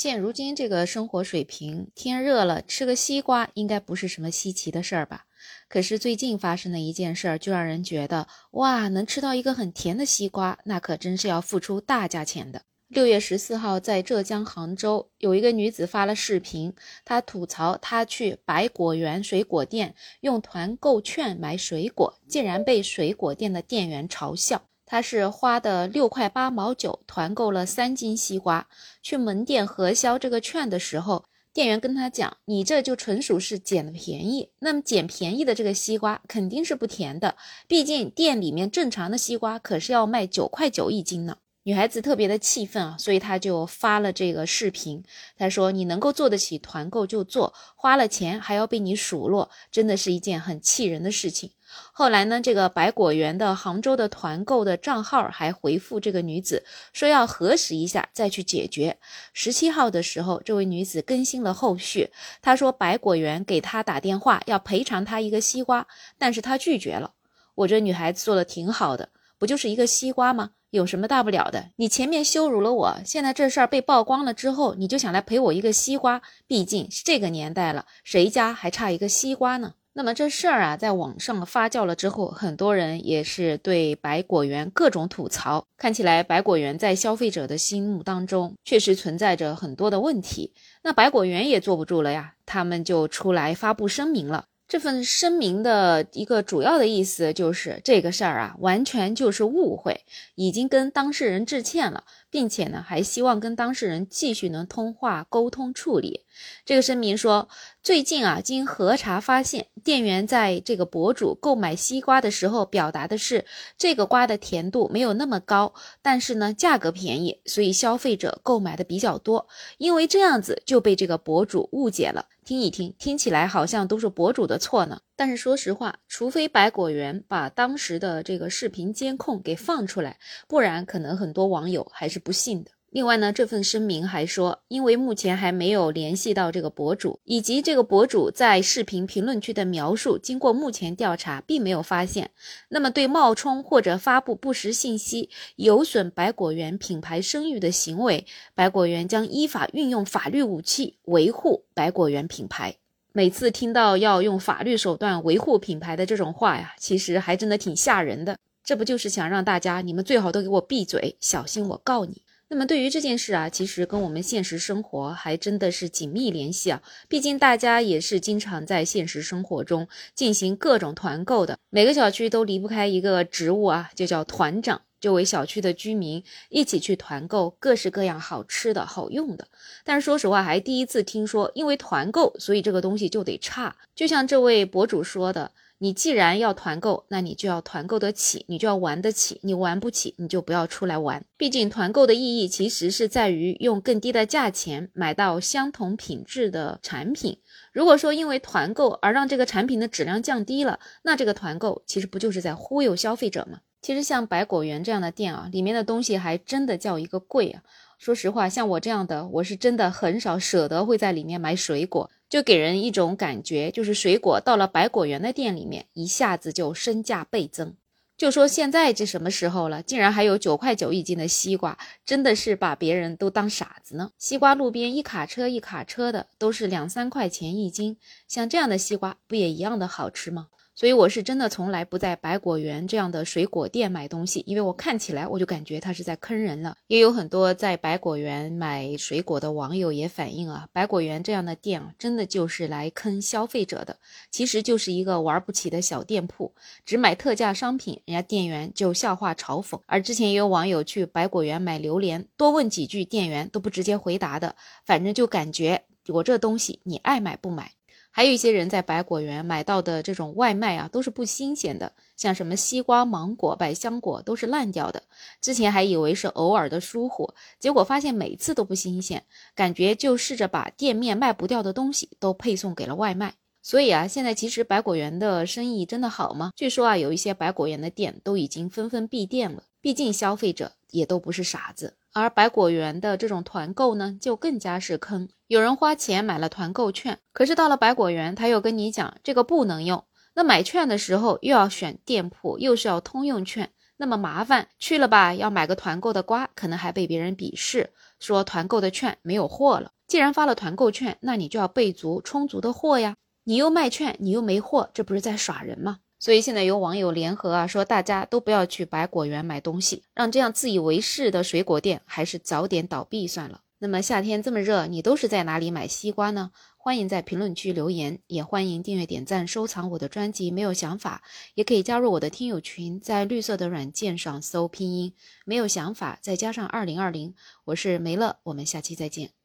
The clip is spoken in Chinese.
现如今这个生活水平，天热了吃个西瓜应该不是什么稀奇的事儿吧？可是最近发生的一件事儿，就让人觉得哇，能吃到一个很甜的西瓜，那可真是要付出大价钱的。六月十四号，在浙江杭州，有一个女子发了视频，她吐槽她去百果园水果店用团购券买水果，竟然被水果店的店员嘲笑。他是花的六块八毛九团购了三斤西瓜，去门店核销这个券的时候，店员跟他讲：“你这就纯属是捡了便宜。那么捡便宜的这个西瓜肯定是不甜的，毕竟店里面正常的西瓜可是要卖九块九一斤呢。”女孩子特别的气愤啊，所以她就发了这个视频。她说：“你能够做得起团购就做，花了钱还要被你数落，真的是一件很气人的事情。”后来呢，这个百果园的杭州的团购的账号还回复这个女子说要核实一下再去解决。十七号的时候，这位女子更新了后续，她说百果园给她打电话要赔偿她一个西瓜，但是她拒绝了。我这女孩子做的挺好的，不就是一个西瓜吗？有什么大不了的？你前面羞辱了我，现在这事儿被曝光了之后，你就想来赔我一个西瓜？毕竟这个年代了，谁家还差一个西瓜呢？那么这事儿啊，在网上发酵了之后，很多人也是对百果园各种吐槽。看起来百果园在消费者的心目当中确实存在着很多的问题。那百果园也坐不住了呀，他们就出来发布声明了。这份声明的一个主要的意思就是这个事儿啊，完全就是误会，已经跟当事人致歉了，并且呢，还希望跟当事人继续能通话沟通处理。这个声明说，最近啊，经核查发现，店员在这个博主购买西瓜的时候，表达的是这个瓜的甜度没有那么高，但是呢，价格便宜，所以消费者购买的比较多，因为这样子就被这个博主误解了。听一听，听起来好像都是博主的错呢。但是说实话，除非百果园把当时的这个视频监控给放出来，不然可能很多网友还是不信的。另外呢，这份声明还说，因为目前还没有联系到这个博主，以及这个博主在视频评论区的描述，经过目前调查，并没有发现。那么对冒充或者发布不实信息、有损百果园品牌声誉的行为，百果园将依法运用法律武器维护百果园品牌。每次听到要用法律手段维护品牌的这种话呀，其实还真的挺吓人的。这不就是想让大家你们最好都给我闭嘴，小心我告你。那么对于这件事啊，其实跟我们现实生活还真的是紧密联系啊。毕竟大家也是经常在现实生活中进行各种团购的，每个小区都离不开一个职务啊，就叫团长，就为小区的居民一起去团购各式各样好吃的好用的。但是说实话，还第一次听说，因为团购，所以这个东西就得差。就像这位博主说的。你既然要团购，那你就要团购得起，你就要玩得起。你玩不起，你就不要出来玩。毕竟团购的意义其实是在于用更低的价钱买到相同品质的产品。如果说因为团购而让这个产品的质量降低了，那这个团购其实不就是在忽悠消费者吗？其实像百果园这样的店啊，里面的东西还真的叫一个贵啊。说实话，像我这样的，我是真的很少舍得会在里面买水果。就给人一种感觉，就是水果到了百果园的店里面，一下子就身价倍增。就说现在这什么时候了，竟然还有九块九一斤的西瓜，真的是把别人都当傻子呢。西瓜路边一卡车一卡车的，都是两三块钱一斤，像这样的西瓜，不也一样的好吃吗？所以我是真的从来不在百果园这样的水果店买东西，因为我看起来我就感觉他是在坑人了。也有很多在百果园买水果的网友也反映啊，百果园这样的店啊，真的就是来坑消费者的，其实就是一个玩不起的小店铺，只买特价商品，人家店员就笑话嘲讽。而之前也有网友去百果园买榴莲，多问几句，店员都不直接回答的，反正就感觉我这东西你爱买不买。还有一些人在百果园买到的这种外卖啊，都是不新鲜的，像什么西瓜、芒果、百香果都是烂掉的。之前还以为是偶尔的疏忽，结果发现每次都不新鲜，感觉就试着把店面卖不掉的东西都配送给了外卖。所以啊，现在其实百果园的生意真的好吗？据说啊，有一些百果园的店都已经纷纷闭店了。毕竟消费者也都不是傻子。而百果园的这种团购呢，就更加是坑。有人花钱买了团购券，可是到了百果园，他又跟你讲这个不能用。那买券的时候又要选店铺，又是要通用券，那么麻烦去了吧？要买个团购的瓜，可能还被别人鄙视。说团购的券没有货了。既然发了团购券，那你就要备足充足的货呀。你又卖券，你又没货，这不是在耍人吗？所以现在有网友联合啊，说大家都不要去百果园买东西，让这样自以为是的水果店还是早点倒闭算了。那么夏天这么热，你都是在哪里买西瓜呢？欢迎在评论区留言，也欢迎订阅、点赞、收藏我的专辑。没有想法，也可以加入我的听友群，在绿色的软件上搜拼音“没有想法”，再加上二零二零，我是梅乐，我们下期再见。